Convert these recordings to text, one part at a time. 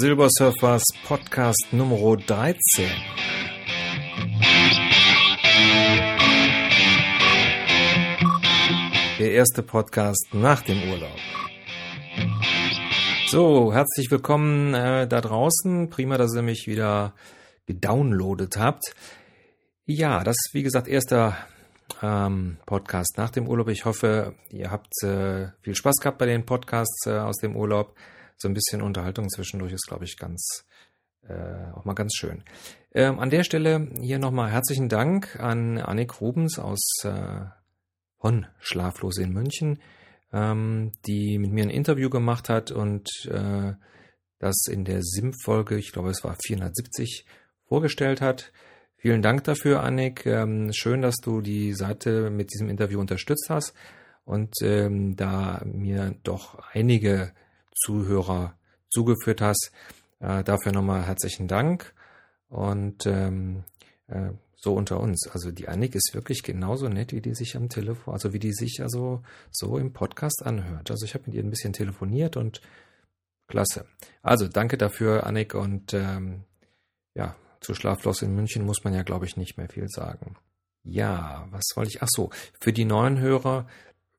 Silbersurfers Podcast Nummer 13. erste Podcast nach dem Urlaub. So, herzlich willkommen äh, da draußen. Prima, dass ihr mich wieder gedownloadet habt. Ja, das wie gesagt erster ähm, Podcast nach dem Urlaub. Ich hoffe, ihr habt äh, viel Spaß gehabt bei den Podcasts äh, aus dem Urlaub. So ein bisschen Unterhaltung zwischendurch ist, glaube ich, ganz äh, auch mal ganz schön. Ähm, an der Stelle hier nochmal herzlichen Dank an Annik Rubens aus äh, von Schlaflos in München, ähm, die mit mir ein Interview gemacht hat und äh, das in der SIM-Folge, ich glaube es war 470, vorgestellt hat. Vielen Dank dafür, Annik. Ähm, schön, dass du die Seite mit diesem Interview unterstützt hast und ähm, da mir doch einige Zuhörer zugeführt hast. Äh, dafür nochmal herzlichen Dank. Und ähm, äh, so unter uns. Also die Annik ist wirklich genauso nett, wie die sich am Telefon, also wie die sich also so im Podcast anhört. Also ich habe mit ihr ein bisschen telefoniert und klasse. Also danke dafür, Annik. Und ähm, ja, zu Schlaflos in München muss man ja, glaube ich, nicht mehr viel sagen. Ja, was wollte ich? Ach so, für die neuen Hörer,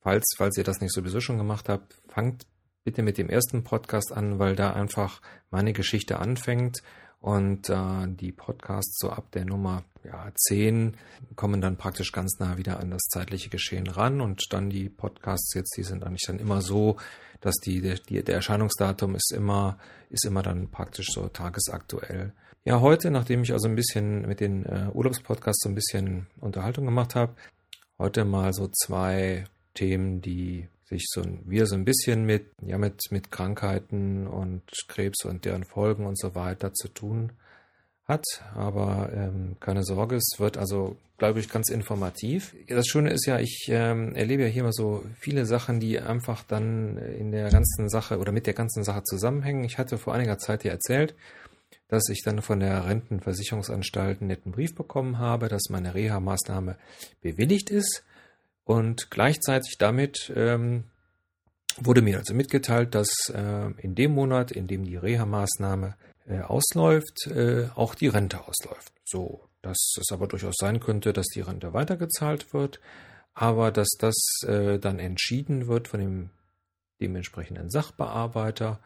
falls, falls ihr das nicht sowieso schon gemacht habt, fangt bitte mit dem ersten Podcast an, weil da einfach meine Geschichte anfängt und äh, die Podcasts so ab der Nummer ja, 10 kommen dann praktisch ganz nah wieder an das zeitliche Geschehen ran und dann die Podcasts jetzt, die sind eigentlich dann immer so, dass die, die der Erscheinungsdatum ist immer ist immer dann praktisch so tagesaktuell. Ja, heute, nachdem ich also ein bisschen mit den äh, Urlaubspodcasts so ein bisschen Unterhaltung gemacht habe, heute mal so zwei Themen, die sich so wieder so ein bisschen mit, ja, mit, mit Krankheiten und Krebs und deren Folgen und so weiter zu tun hat. Aber ähm, keine Sorge, es wird also, glaube ich, ganz informativ. Das Schöne ist ja, ich ähm, erlebe ja hier mal so viele Sachen, die einfach dann in der ganzen Sache oder mit der ganzen Sache zusammenhängen. Ich hatte vor einiger Zeit ja erzählt, dass ich dann von der Rentenversicherungsanstalt einen netten Brief bekommen habe, dass meine Reha-Maßnahme bewilligt ist. Und gleichzeitig damit ähm, wurde mir also mitgeteilt, dass äh, in dem Monat, in dem die Reha-Maßnahme äh, ausläuft, äh, auch die Rente ausläuft. So, dass es aber durchaus sein könnte, dass die Rente weitergezahlt wird, aber dass das äh, dann entschieden wird von dem dementsprechenden Sachbearbeiter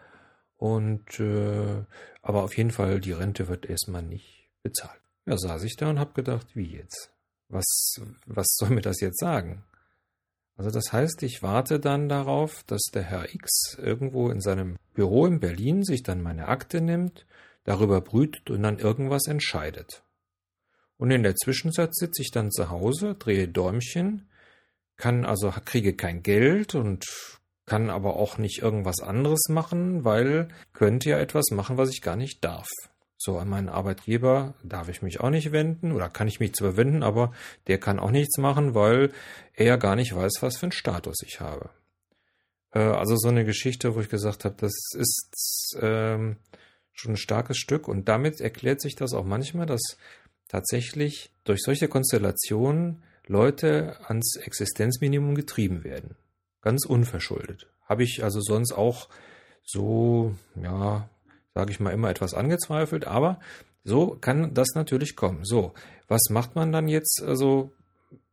und äh, aber auf jeden Fall die Rente wird erstmal nicht bezahlt. Ja, saß ich da und habe gedacht, wie jetzt? Was, was soll mir das jetzt sagen? Also das heißt, ich warte dann darauf, dass der Herr X irgendwo in seinem Büro in Berlin sich dann meine Akte nimmt, darüber brütet und dann irgendwas entscheidet. Und in der Zwischenzeit sitze ich dann zu Hause, drehe Däumchen, kann also kriege kein Geld und kann aber auch nicht irgendwas anderes machen, weil könnte ja etwas machen, was ich gar nicht darf. So, an meinen Arbeitgeber darf ich mich auch nicht wenden oder kann ich mich zwar wenden, aber der kann auch nichts machen, weil er gar nicht weiß, was für einen Status ich habe. Äh, also so eine Geschichte, wo ich gesagt habe, das ist ähm, schon ein starkes Stück und damit erklärt sich das auch manchmal, dass tatsächlich durch solche Konstellationen Leute ans Existenzminimum getrieben werden. Ganz unverschuldet. Habe ich also sonst auch so, ja, sage ich mal, immer etwas angezweifelt, aber so kann das natürlich kommen. So, was macht man dann jetzt? Also,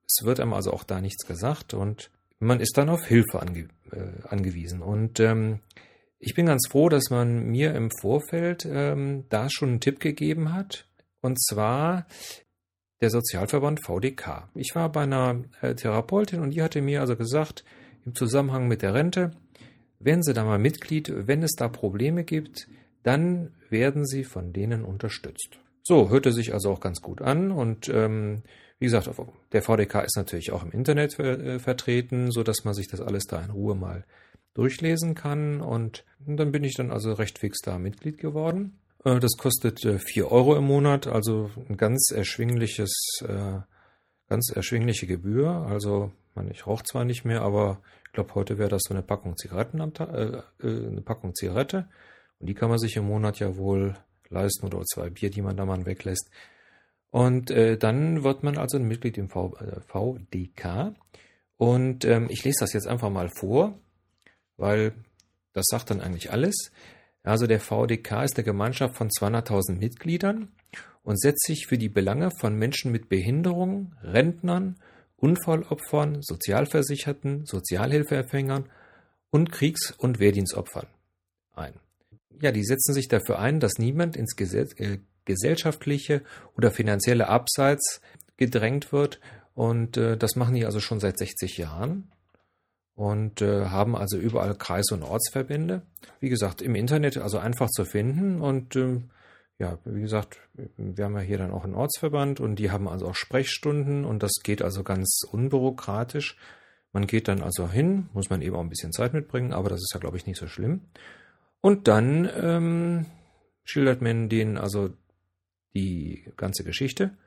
es wird einem also auch da nichts gesagt und man ist dann auf Hilfe ange äh, angewiesen. Und ähm, ich bin ganz froh, dass man mir im Vorfeld ähm, da schon einen Tipp gegeben hat. Und zwar der Sozialverband VDK. Ich war bei einer äh, Therapeutin und die hatte mir also gesagt, im Zusammenhang mit der Rente, werden Sie da mal Mitglied, wenn es da Probleme gibt, dann werden sie von denen unterstützt. So, hörte sich also auch ganz gut an und ähm, wie gesagt, der VDK ist natürlich auch im Internet äh, vertreten, so dass man sich das alles da in Ruhe mal durchlesen kann und dann bin ich dann also recht fix da Mitglied geworden. Äh, das kostet äh, 4 Euro im Monat, also ein ganz erschwingliches, äh, ganz erschwingliche Gebühr. Also, ich rauche zwar nicht mehr, aber ich glaube, heute wäre das so eine Packung Zigaretten am Tag, äh, äh, eine Packung Zigarette. Und die kann man sich im Monat ja wohl leisten oder zwei Bier, die man da mal weglässt. Und äh, dann wird man also ein Mitglied im v, äh, VDK. Und ähm, ich lese das jetzt einfach mal vor, weil das sagt dann eigentlich alles. Also der VDK ist eine Gemeinschaft von 200.000 Mitgliedern und setzt sich für die Belange von Menschen mit Behinderung, Rentnern, Unfallopfern, Sozialversicherten, Sozialhilfeempfängern und Kriegs- und Wehrdienstopfern ein. Ja, die setzen sich dafür ein, dass niemand ins Gesetz, äh, gesellschaftliche oder finanzielle Abseits gedrängt wird. Und äh, das machen die also schon seit 60 Jahren und äh, haben also überall Kreis- und Ortsverbände. Wie gesagt, im Internet also einfach zu finden und ähm, ja, wie gesagt, wir haben ja hier dann auch einen Ortsverband und die haben also auch Sprechstunden und das geht also ganz unbürokratisch. Man geht dann also hin, muss man eben auch ein bisschen Zeit mitbringen, aber das ist ja, glaube ich, nicht so schlimm. Und dann ähm, schildert man denen also die ganze Geschichte.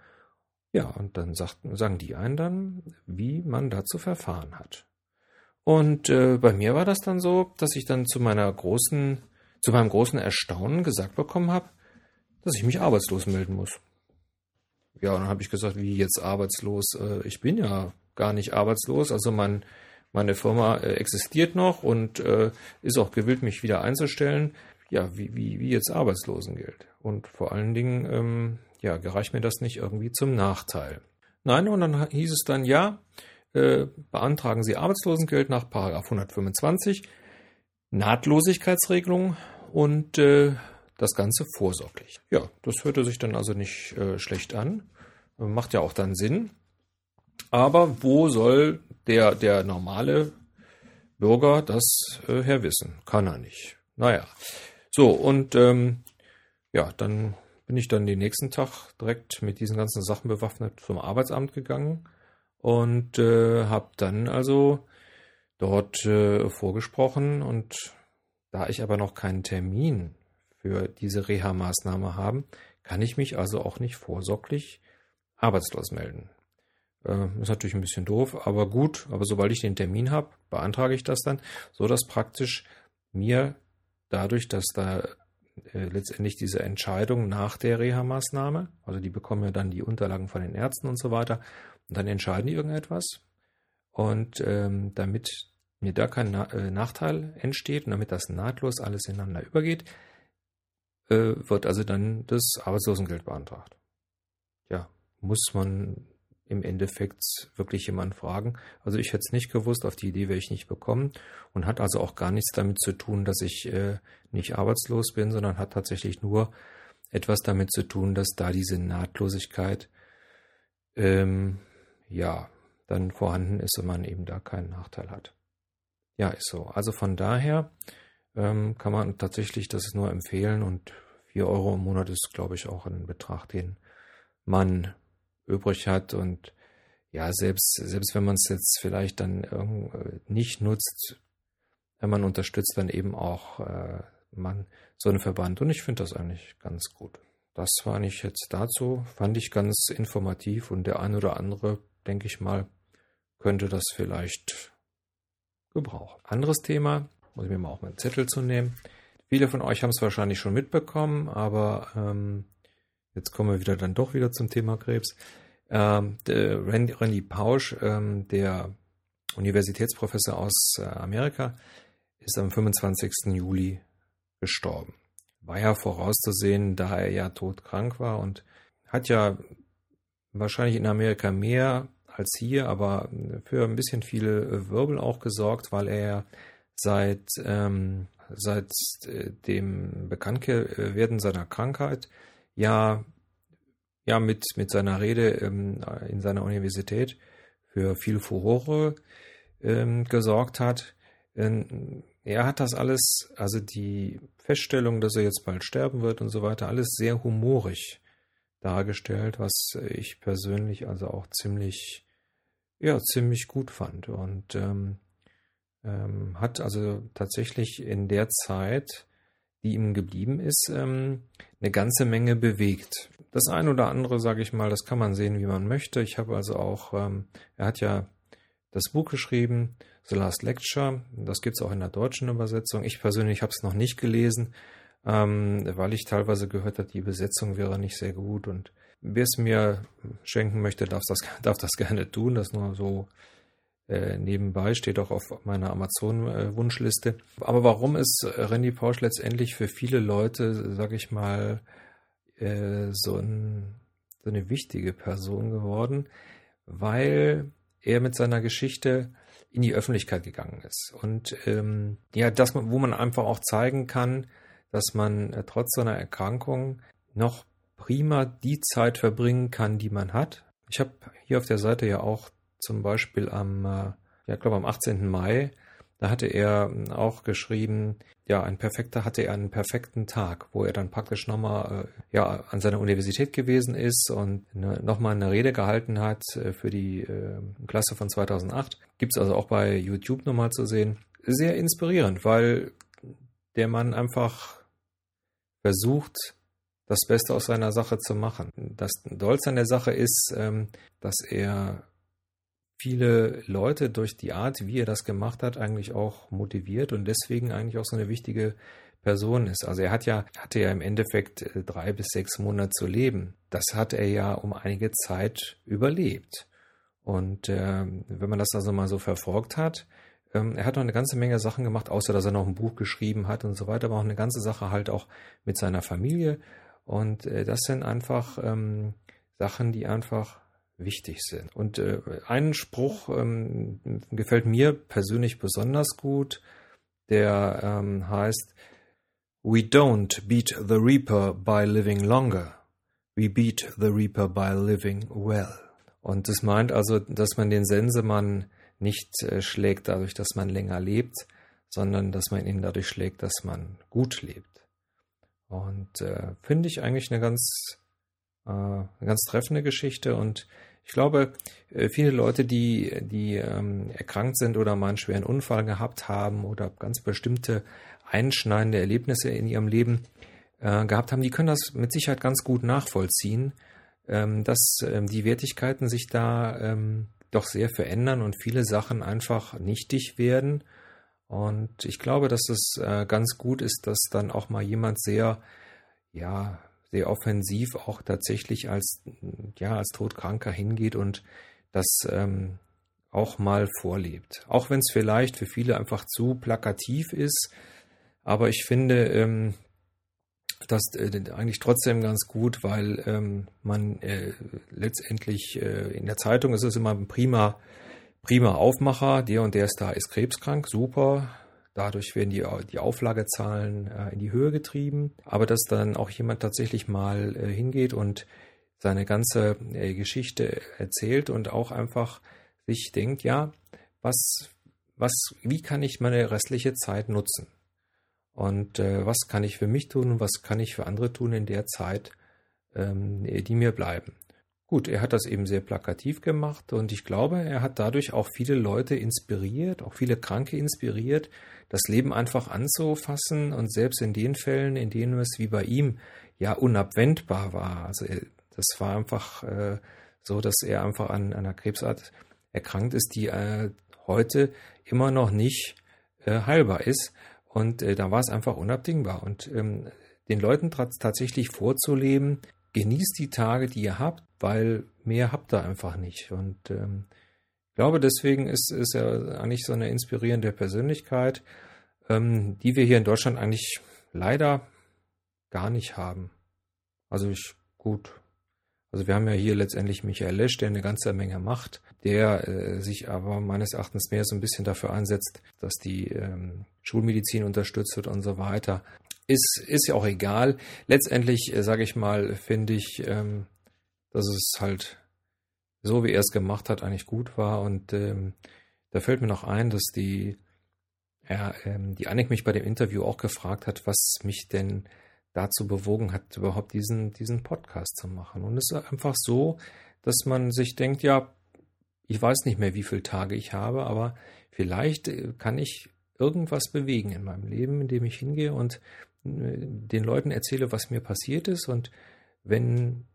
Ja, und dann sagt, sagen die einen dann, wie man da zu verfahren hat. Und äh, bei mir war das dann so, dass ich dann zu meiner großen, zu meinem großen Erstaunen gesagt bekommen habe, dass ich mich arbeitslos melden muss. Ja, und dann habe ich gesagt, wie jetzt arbeitslos? Äh, ich bin ja gar nicht arbeitslos. Also mein, meine Firma äh, existiert noch und äh, ist auch gewillt, mich wieder einzustellen. Ja, wie, wie, wie jetzt Arbeitslosengeld. Und vor allen Dingen, ähm, ja, gereicht mir das nicht irgendwie zum Nachteil. Nein, und dann hieß es dann, ja, äh, beantragen Sie Arbeitslosengeld nach 125, Nahtlosigkeitsregelung und äh, das Ganze vorsorglich. Ja, das hörte sich dann also nicht äh, schlecht an. Macht ja auch dann Sinn. Aber wo soll der, der normale Bürger das äh, herwissen? Kann er nicht. Naja. So, und ähm, ja, dann bin ich dann den nächsten Tag direkt mit diesen ganzen Sachen bewaffnet zum Arbeitsamt gegangen und äh, habe dann also dort äh, vorgesprochen und da ich aber noch keinen Termin für diese Reha-Maßnahme haben, kann ich mich also auch nicht vorsorglich arbeitslos melden. Äh, ist natürlich ein bisschen doof, aber gut. Aber sobald ich den Termin habe, beantrage ich das dann, so dass praktisch mir dadurch, dass da äh, letztendlich diese Entscheidung nach der Reha-Maßnahme, also die bekommen ja dann die Unterlagen von den Ärzten und so weiter, und dann entscheiden die irgendetwas. Und ähm, damit mir da kein Na äh, Nachteil entsteht und damit das nahtlos alles ineinander übergeht, äh, wird also dann das Arbeitslosengeld beantragt. Ja, muss man im Endeffekt wirklich jemand fragen. Also ich hätte es nicht gewusst, auf die Idee wäre ich nicht bekommen und hat also auch gar nichts damit zu tun, dass ich äh, nicht arbeitslos bin, sondern hat tatsächlich nur etwas damit zu tun, dass da diese Nahtlosigkeit ähm, ja dann vorhanden ist und man eben da keinen Nachteil hat. Ja, ist so. Also von daher ähm, kann man tatsächlich das nur empfehlen und 4 Euro im Monat ist, glaube ich, auch ein Betrag, den man übrig hat und ja, selbst, selbst wenn man es jetzt vielleicht dann äh, nicht nutzt, wenn man unterstützt dann eben auch äh, man so einen Verband und ich finde das eigentlich ganz gut. Das war nicht jetzt dazu, fand ich ganz informativ und der ein oder andere, denke ich mal, könnte das vielleicht gebrauchen. Anderes Thema, muss ich mir mal auch meinen Zettel zu nehmen. Viele von euch haben es wahrscheinlich schon mitbekommen, aber ähm, jetzt kommen wir wieder dann doch wieder zum Thema Krebs. Ähm, Randy, Randy Pausch, ähm, der Universitätsprofessor aus äh, Amerika, ist am 25. Juli gestorben. War ja vorauszusehen, da er ja todkrank war und hat ja wahrscheinlich in Amerika mehr als hier, aber für ein bisschen viele Wirbel auch gesorgt, weil er seit ähm, seit äh, dem Bekanntwerden seiner Krankheit ja, ja mit, mit seiner Rede ähm, in seiner Universität für viel Furore ähm, gesorgt hat. Ähm, er hat das alles, also die Feststellung, dass er jetzt bald sterben wird und so weiter, alles sehr humorig dargestellt, was ich persönlich also auch ziemlich, ja, ziemlich gut fand. Und ähm, ähm, hat also tatsächlich in der Zeit, die ihm geblieben ist, ähm, eine ganze Menge bewegt. das ein oder andere, sage ich mal, das kann man sehen, wie man möchte. Ich habe also auch, ähm, er hat ja das Buch geschrieben, The Last Lecture. Das gibt es auch in der deutschen Übersetzung. Ich persönlich habe es noch nicht gelesen, ähm, weil ich teilweise gehört habe, die Übersetzung wäre nicht sehr gut. Und wer es mir schenken möchte, darf das, darf das gerne tun. Das nur so äh, nebenbei, steht auch auf meiner Amazon-Wunschliste. Aber warum ist Randy Pausch letztendlich für viele Leute, sage ich mal, äh, so, ein, so eine wichtige Person geworden? Weil er mit seiner Geschichte in die Öffentlichkeit gegangen ist. Und ähm, ja, das, wo man einfach auch zeigen kann, dass man äh, trotz seiner Erkrankung noch prima die Zeit verbringen kann, die man hat. Ich habe hier auf der Seite ja auch zum Beispiel am, äh, ja, glaube am 18. Mai da hatte er ähm, auch geschrieben, ja, ein perfekter hatte er einen perfekten Tag, wo er dann praktisch nochmal äh, ja, an seiner Universität gewesen ist und ne, nochmal eine Rede gehalten hat äh, für die äh, Klasse von 2008. Gibt es also auch bei YouTube nochmal zu sehen. Sehr inspirierend, weil der Mann einfach versucht, das Beste aus seiner Sache zu machen. Das Dolz an der Sache ist, ähm, dass er viele Leute durch die Art, wie er das gemacht hat, eigentlich auch motiviert und deswegen eigentlich auch so eine wichtige Person ist. Also er hat ja, hatte ja im Endeffekt äh, drei bis sechs Monate zu leben. Das hat er ja um einige Zeit überlebt. Und äh, wenn man das also mal so verfolgt hat, ähm, er hat noch eine ganze Menge Sachen gemacht, außer dass er noch ein Buch geschrieben hat und so weiter, aber auch eine ganze Sache halt auch mit seiner Familie. Und äh, das sind einfach ähm, Sachen, die einfach wichtig sind. Und äh, ein Spruch ähm, gefällt mir persönlich besonders gut, der ähm, heißt, We don't beat the Reaper by living longer. We beat the Reaper by living well. Und das meint also, dass man den Sensemann nicht äh, schlägt dadurch, dass man länger lebt, sondern dass man ihn dadurch schlägt, dass man gut lebt. Und äh, finde ich eigentlich eine ganz äh, eine ganz treffende Geschichte und ich glaube, äh, viele Leute, die, die ähm, erkrankt sind oder mal einen schweren Unfall gehabt haben oder ganz bestimmte einschneidende Erlebnisse in ihrem Leben äh, gehabt haben, die können das mit Sicherheit ganz gut nachvollziehen, ähm, dass ähm, die Wertigkeiten sich da ähm, doch sehr verändern und viele Sachen einfach nichtig werden. Und ich glaube, dass es äh, ganz gut ist, dass dann auch mal jemand sehr, ja, sehr offensiv auch tatsächlich als, ja, als Todkranker hingeht und das ähm, auch mal vorlebt. Auch wenn es vielleicht für viele einfach zu plakativ ist, aber ich finde ähm, das äh, eigentlich trotzdem ganz gut, weil ähm, man äh, letztendlich äh, in der Zeitung ist es immer ein prima, prima Aufmacher, der und der ist da, ist krebskrank, super, Dadurch werden die, die Auflagezahlen äh, in die Höhe getrieben. Aber dass dann auch jemand tatsächlich mal äh, hingeht und seine ganze äh, Geschichte erzählt und auch einfach sich denkt, ja, was, was, wie kann ich meine restliche Zeit nutzen? Und äh, was kann ich für mich tun und was kann ich für andere tun in der Zeit, ähm, die mir bleiben? Gut, er hat das eben sehr plakativ gemacht und ich glaube, er hat dadurch auch viele Leute inspiriert, auch viele Kranke inspiriert, das Leben einfach anzufassen und selbst in den Fällen, in denen es wie bei ihm ja unabwendbar war. Also das war einfach äh, so, dass er einfach an, einer Krebsart erkrankt ist, die äh, heute immer noch nicht äh, heilbar ist. Und äh, da war es einfach unabdingbar. Und ähm, den Leuten tatsächlich vorzuleben, genießt die Tage, die ihr habt, weil mehr habt ihr einfach nicht. Und ähm, ich glaube, deswegen ist, ist er eigentlich so eine inspirierende Persönlichkeit, ähm, die wir hier in Deutschland eigentlich leider gar nicht haben. Also ich, gut. Also wir haben ja hier letztendlich Michael Lesch, der eine ganze Menge macht, der äh, sich aber meines Erachtens mehr so ein bisschen dafür einsetzt, dass die ähm, Schulmedizin unterstützt wird und so weiter. Ist, ist ja auch egal. Letztendlich, äh, sage ich mal, finde ich, ähm, dass es halt so wie er es gemacht hat, eigentlich gut war. Und ähm, da fällt mir noch ein, dass die, ja, ähm, die Annik mich bei dem Interview auch gefragt hat, was mich denn dazu bewogen hat, überhaupt diesen, diesen Podcast zu machen. Und es ist einfach so, dass man sich denkt, ja, ich weiß nicht mehr, wie viele Tage ich habe, aber vielleicht äh, kann ich irgendwas bewegen in meinem Leben, indem ich hingehe und den Leuten erzähle, was mir passiert ist. Und wenn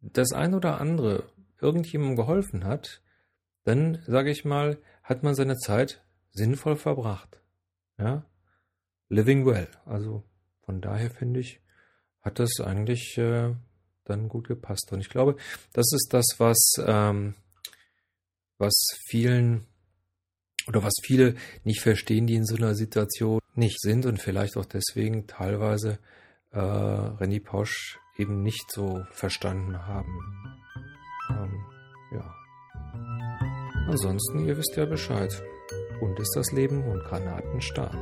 das ein oder andere irgendjemandem geholfen hat, dann, sage ich mal, hat man seine Zeit sinnvoll verbracht. Ja? Living well. Also von daher finde ich, hat das eigentlich äh, dann gut gepasst. Und ich glaube, das ist das, was, ähm, was vielen oder was viele nicht verstehen, die in so einer Situation nicht sind und vielleicht auch deswegen teilweise äh, René Posch eben nicht so verstanden haben. Ähm, ja. Ansonsten, ihr wisst ja Bescheid. Und ist das Leben und Granaten stark.